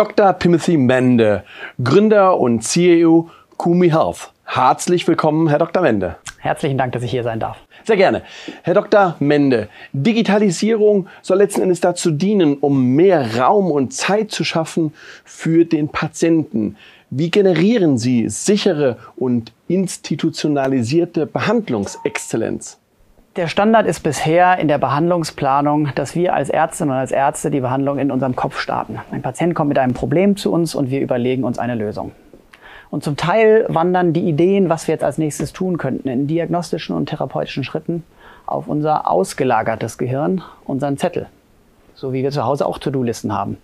Dr. Timothy Mende, Gründer und CEO Kumi Health. Herzlich willkommen, Herr Dr. Mende. Herzlichen Dank, dass ich hier sein darf. Sehr gerne. Herr Dr. Mende, Digitalisierung soll letzten Endes dazu dienen, um mehr Raum und Zeit zu schaffen für den Patienten. Wie generieren Sie sichere und institutionalisierte Behandlungsexzellenz? Der Standard ist bisher in der Behandlungsplanung, dass wir als Ärztinnen und als Ärzte die Behandlung in unserem Kopf starten. Ein Patient kommt mit einem Problem zu uns und wir überlegen uns eine Lösung. Und zum Teil wandern die Ideen, was wir jetzt als nächstes tun könnten, in diagnostischen und therapeutischen Schritten auf unser ausgelagertes Gehirn, unseren Zettel. So wie wir zu Hause auch To-Do-Listen haben.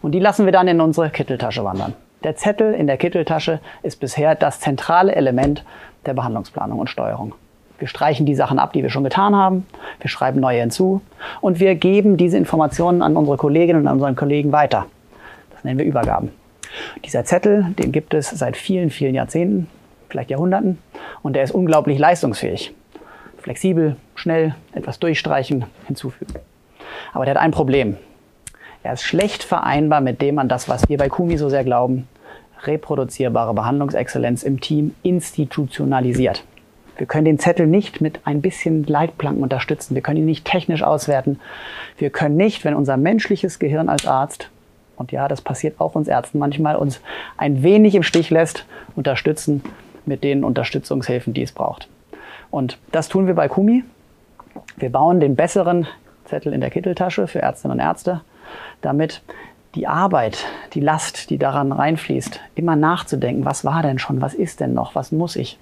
Und die lassen wir dann in unsere Kitteltasche wandern. Der Zettel in der Kitteltasche ist bisher das zentrale Element der Behandlungsplanung und Steuerung. Wir streichen die Sachen ab, die wir schon getan haben. Wir schreiben neue hinzu. Und wir geben diese Informationen an unsere Kolleginnen und an unseren Kollegen weiter. Das nennen wir Übergaben. Dieser Zettel, den gibt es seit vielen, vielen Jahrzehnten, vielleicht Jahrhunderten. Und der ist unglaublich leistungsfähig. Flexibel, schnell, etwas durchstreichen, hinzufügen. Aber der hat ein Problem. Er ist schlecht vereinbar mit dem an das, was wir bei Kumi so sehr glauben, reproduzierbare Behandlungsexzellenz im Team institutionalisiert. Wir können den Zettel nicht mit ein bisschen Leitplanken unterstützen. Wir können ihn nicht technisch auswerten. Wir können nicht, wenn unser menschliches Gehirn als Arzt, und ja, das passiert auch uns Ärzten manchmal, uns ein wenig im Stich lässt, unterstützen mit den Unterstützungshilfen, die es braucht. Und das tun wir bei Kumi. Wir bauen den besseren Zettel in der Kitteltasche für Ärztinnen und Ärzte, damit die Arbeit, die Last, die daran reinfließt, immer nachzudenken, was war denn schon, was ist denn noch, was muss ich,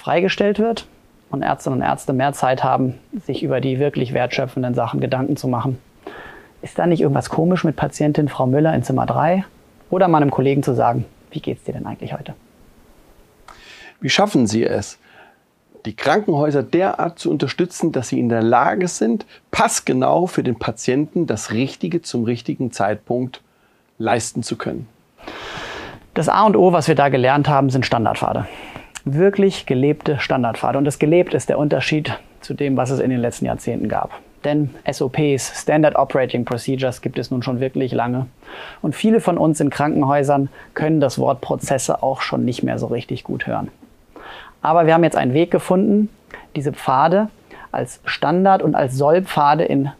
freigestellt wird und Ärztinnen und Ärzte mehr Zeit haben, sich über die wirklich wertschöpfenden Sachen Gedanken zu machen. Ist da nicht irgendwas komisch mit Patientin Frau Müller in Zimmer 3? Oder meinem Kollegen zu sagen, wie geht's dir denn eigentlich heute? Wie schaffen Sie es, die Krankenhäuser derart zu unterstützen, dass sie in der Lage sind, passgenau für den Patienten das Richtige zum richtigen Zeitpunkt leisten zu können? Das A und O, was wir da gelernt haben, sind Standardpfade wirklich gelebte Standardpfade. Und das gelebt ist der Unterschied zu dem, was es in den letzten Jahrzehnten gab. Denn SOPs, Standard Operating Procedures, gibt es nun schon wirklich lange. Und viele von uns in Krankenhäusern können das Wort Prozesse auch schon nicht mehr so richtig gut hören. Aber wir haben jetzt einen Weg gefunden, diese Pfade als Standard und als Sollpfade in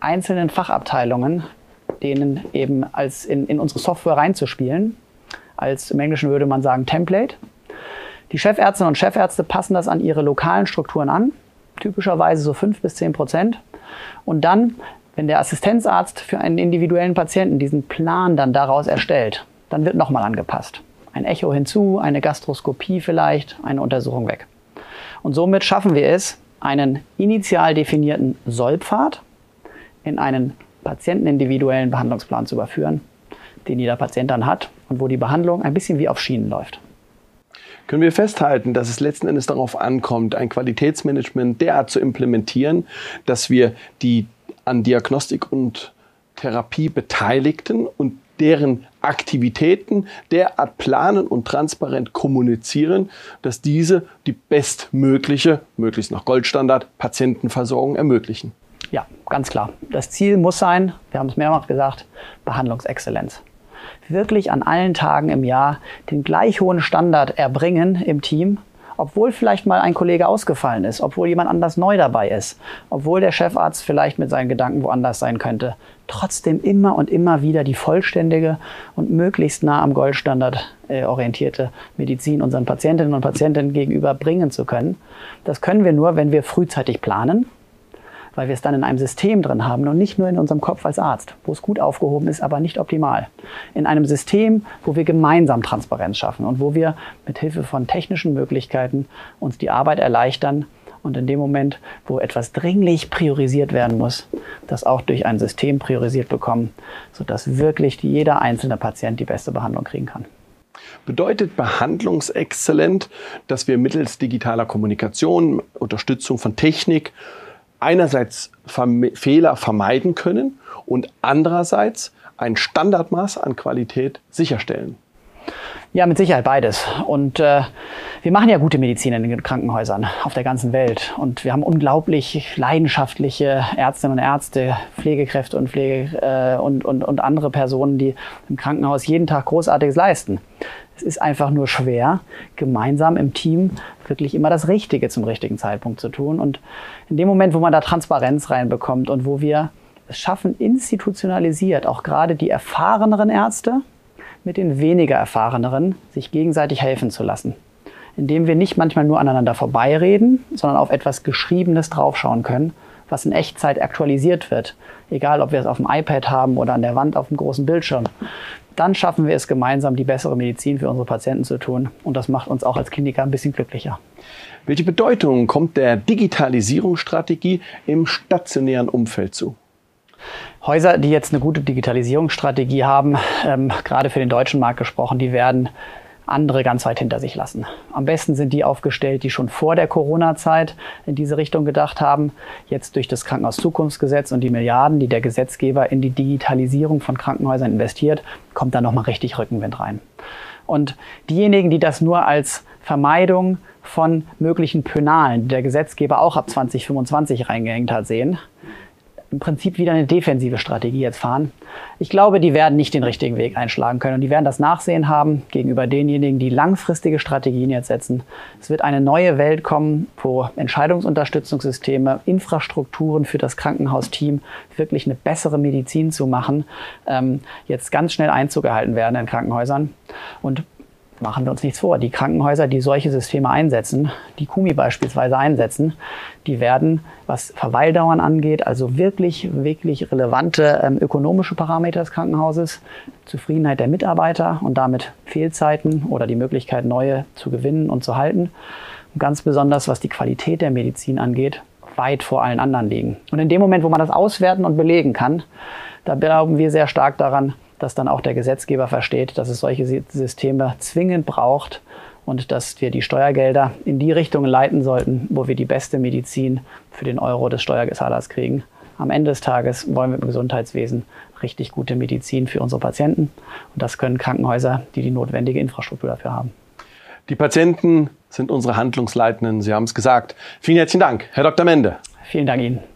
einzelnen Fachabteilungen, denen eben als in, in unsere Software reinzuspielen. Als im Englischen würde man sagen Template. Die Chefärztinnen und Chefärzte passen das an ihre lokalen Strukturen an, typischerweise so 5 bis 10 Prozent. Und dann, wenn der Assistenzarzt für einen individuellen Patienten diesen Plan dann daraus erstellt, dann wird nochmal angepasst. Ein Echo hinzu, eine Gastroskopie vielleicht, eine Untersuchung weg. Und somit schaffen wir es, einen initial definierten Sollpfad in einen patientenindividuellen Behandlungsplan zu überführen, den jeder Patient dann hat und wo die Behandlung ein bisschen wie auf Schienen läuft können wir festhalten, dass es letzten Endes darauf ankommt, ein Qualitätsmanagement derart zu implementieren, dass wir die an Diagnostik und Therapie Beteiligten und deren Aktivitäten derart planen und transparent kommunizieren, dass diese die bestmögliche, möglichst nach Goldstandard, Patientenversorgung ermöglichen. Ja, ganz klar. Das Ziel muss sein, wir haben es mehrmals gesagt, Behandlungsexzellenz wirklich an allen Tagen im Jahr den gleich hohen Standard erbringen im Team, obwohl vielleicht mal ein Kollege ausgefallen ist, obwohl jemand anders neu dabei ist, obwohl der Chefarzt vielleicht mit seinen Gedanken woanders sein könnte, trotzdem immer und immer wieder die vollständige und möglichst nah am Goldstandard äh, orientierte Medizin unseren Patientinnen und Patienten gegenüber bringen zu können. Das können wir nur, wenn wir frühzeitig planen, weil wir es dann in einem System drin haben und nicht nur in unserem Kopf als Arzt, wo es gut aufgehoben ist, aber nicht optimal. In einem System, wo wir gemeinsam Transparenz schaffen und wo wir mit Hilfe von technischen Möglichkeiten uns die Arbeit erleichtern und in dem Moment, wo etwas dringlich priorisiert werden muss, das auch durch ein System priorisiert bekommen, sodass wirklich jeder einzelne Patient die beste Behandlung kriegen kann. Bedeutet behandlungsexzellent, dass wir mittels digitaler Kommunikation, Unterstützung von Technik einerseits Fehler vermeiden können und andererseits ein Standardmaß an Qualität sicherstellen. Ja, mit Sicherheit beides. Und äh, wir machen ja gute Medizin in den Krankenhäusern auf der ganzen Welt. Und wir haben unglaublich leidenschaftliche Ärztinnen und Ärzte, Pflegekräfte und, Pflege, äh, und, und, und andere Personen, die im Krankenhaus jeden Tag Großartiges leisten. Es ist einfach nur schwer, gemeinsam im Team wirklich immer das Richtige zum richtigen Zeitpunkt zu tun. Und in dem Moment, wo man da Transparenz reinbekommt und wo wir es schaffen, institutionalisiert auch gerade die erfahreneren Ärzte, mit den weniger erfahreneren sich gegenseitig helfen zu lassen. Indem wir nicht manchmal nur aneinander vorbeireden, sondern auf etwas Geschriebenes draufschauen können, was in Echtzeit aktualisiert wird. Egal, ob wir es auf dem iPad haben oder an der Wand auf dem großen Bildschirm. Dann schaffen wir es gemeinsam, die bessere Medizin für unsere Patienten zu tun. Und das macht uns auch als Kliniker ein bisschen glücklicher. Welche Bedeutung kommt der Digitalisierungsstrategie im stationären Umfeld zu? Häuser, die jetzt eine gute Digitalisierungsstrategie haben, ähm, gerade für den deutschen Markt gesprochen, die werden andere ganz weit hinter sich lassen. Am besten sind die aufgestellt, die schon vor der Corona-Zeit in diese Richtung gedacht haben. Jetzt durch das Krankenhauszukunftsgesetz und die Milliarden, die der Gesetzgeber in die Digitalisierung von Krankenhäusern investiert, kommt da nochmal richtig Rückenwind rein. Und diejenigen, die das nur als Vermeidung von möglichen Pönalen, die der Gesetzgeber auch ab 2025 reingehängt hat, sehen, im Prinzip wieder eine defensive Strategie jetzt fahren. Ich glaube, die werden nicht den richtigen Weg einschlagen können und die werden das Nachsehen haben gegenüber denjenigen, die langfristige Strategien jetzt setzen. Es wird eine neue Welt kommen, wo Entscheidungsunterstützungssysteme, Infrastrukturen für das Krankenhausteam, wirklich eine bessere Medizin zu machen, ähm, jetzt ganz schnell Einzug erhalten werden in Krankenhäusern. Und machen wir uns nichts vor. Die Krankenhäuser, die solche Systeme einsetzen, die Kumi beispielsweise einsetzen, die werden, was Verweildauern angeht, also wirklich, wirklich relevante ähm, ökonomische Parameter des Krankenhauses, Zufriedenheit der Mitarbeiter und damit Fehlzeiten oder die Möglichkeit, neue zu gewinnen und zu halten. Und ganz besonders, was die Qualität der Medizin angeht, weit vor allen anderen liegen. Und in dem Moment, wo man das auswerten und belegen kann, da glauben wir sehr stark daran, dass dann auch der Gesetzgeber versteht, dass es solche Systeme zwingend braucht und dass wir die Steuergelder in die Richtung leiten sollten, wo wir die beste Medizin für den Euro des Steuergezahlers kriegen. Am Ende des Tages wollen wir im Gesundheitswesen richtig gute Medizin für unsere Patienten. Und das können Krankenhäuser, die die notwendige Infrastruktur dafür haben. Die Patienten sind unsere Handlungsleitenden. Sie haben es gesagt. Vielen herzlichen Dank, Herr Dr. Mende. Vielen Dank Ihnen.